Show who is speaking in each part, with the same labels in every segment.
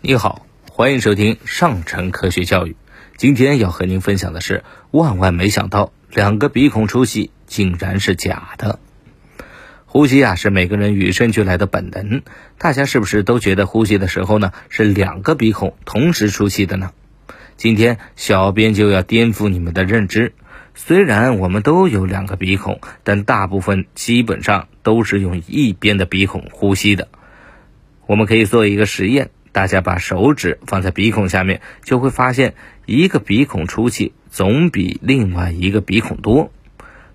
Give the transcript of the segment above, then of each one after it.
Speaker 1: 你好，欢迎收听上城科学教育。今天要和您分享的是，万万没想到，两个鼻孔出气竟然是假的。呼吸啊，是每个人与生俱来的本能。大家是不是都觉得呼吸的时候呢，是两个鼻孔同时出气的呢？今天小编就要颠覆你们的认知。虽然我们都有两个鼻孔，但大部分基本上都是用一边的鼻孔呼吸的。我们可以做一个实验。大家把手指放在鼻孔下面，就会发现一个鼻孔出气总比另外一个鼻孔多，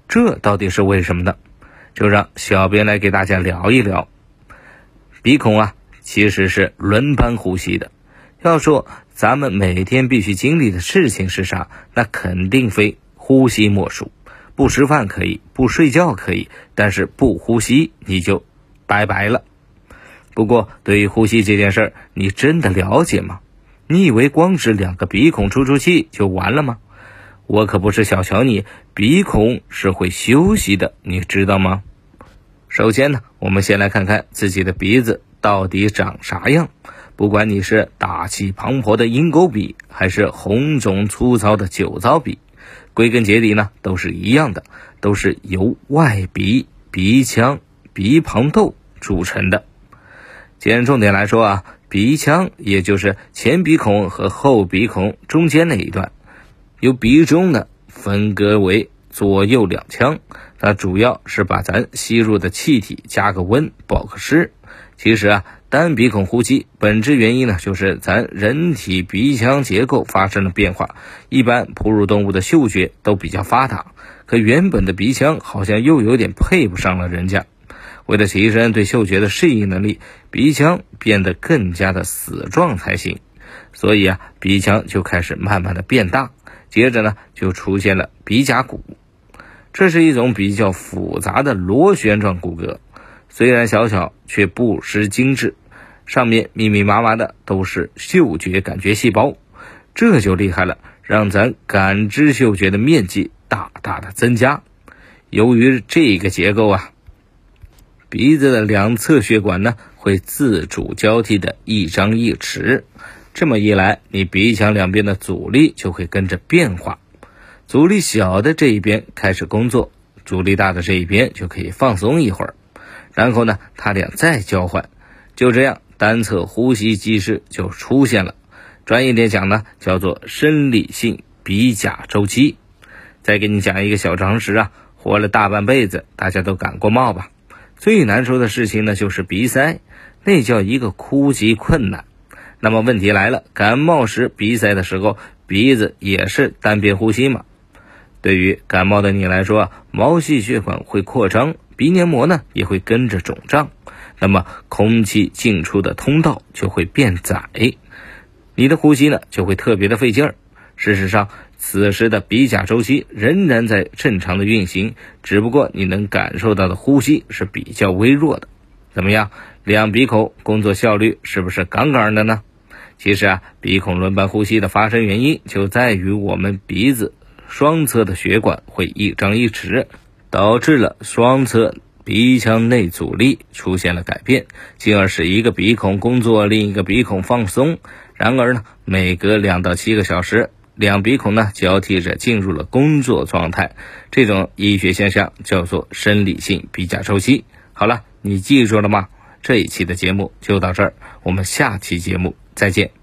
Speaker 1: 这到底是为什么呢？就让小编来给大家聊一聊。鼻孔啊，其实是轮班呼吸的。要说咱们每天必须经历的事情是啥，那肯定非呼吸莫属。不吃饭可以，不睡觉可以，但是不呼吸你就拜拜了。不过，对于呼吸这件事儿，你真的了解吗？你以为光是两个鼻孔出出气就完了吗？我可不是小瞧你，鼻孔是会休息的，你知道吗？首先呢，我们先来看看自己的鼻子到底长啥样。不管你是大气磅礴的鹰钩鼻，还是红肿粗糙的酒糟鼻，归根结底呢，都是一样的，都是由外鼻、鼻腔、鼻旁窦组成的。先重点来说啊，鼻腔也就是前鼻孔和后鼻孔中间那一段，由鼻中呢分割为左右两腔，它主要是把咱吸入的气体加个温保个湿。其实啊，单鼻孔呼吸本质原因呢，就是咱人体鼻腔结构发生了变化。一般哺乳动物的嗅觉都比较发达，可原本的鼻腔好像又有点配不上了人家。为了提升对嗅觉的适应能力，鼻腔变得更加的死状才行。所以啊，鼻腔就开始慢慢的变大，接着呢，就出现了鼻甲骨。这是一种比较复杂的螺旋状骨骼，虽然小巧，却不失精致。上面密密麻麻的都是嗅觉感觉细胞，这就厉害了，让咱感知嗅觉的面积大大的增加。由于这个结构啊。鼻子的两侧血管呢，会自主交替的一张一弛，这么一来，你鼻腔两边的阻力就会跟着变化。阻力小的这一边开始工作，阻力大的这一边就可以放松一会儿。然后呢，它俩再交换，就这样单侧呼吸机制就出现了。专业点讲呢，叫做生理性鼻甲周期。再给你讲一个小常识啊，活了大半辈子，大家都感过冒吧？最难受的事情呢，就是鼻塞，那叫一个呼吸困难。那么问题来了，感冒时鼻塞的时候，鼻子也是单边呼吸吗？对于感冒的你来说，毛细血管会扩张，鼻黏膜呢也会跟着肿胀，那么空气进出的通道就会变窄，你的呼吸呢就会特别的费劲儿。事实上，此时的鼻甲周期仍然在正常的运行，只不过你能感受到的呼吸是比较微弱的。怎么样，两鼻孔工作效率是不是杠杠的呢？其实啊，鼻孔轮班呼吸的发生原因就在于我们鼻子双侧的血管会一张一弛，导致了双侧鼻腔内阻力出现了改变，进而使一个鼻孔工作，另一个鼻孔放松。然而呢，每隔两到七个小时。两鼻孔呢交替着进入了工作状态，这种医学现象叫做生理性鼻甲周期。好了，你记住了吗？这一期的节目就到这儿，我们下期节目再见。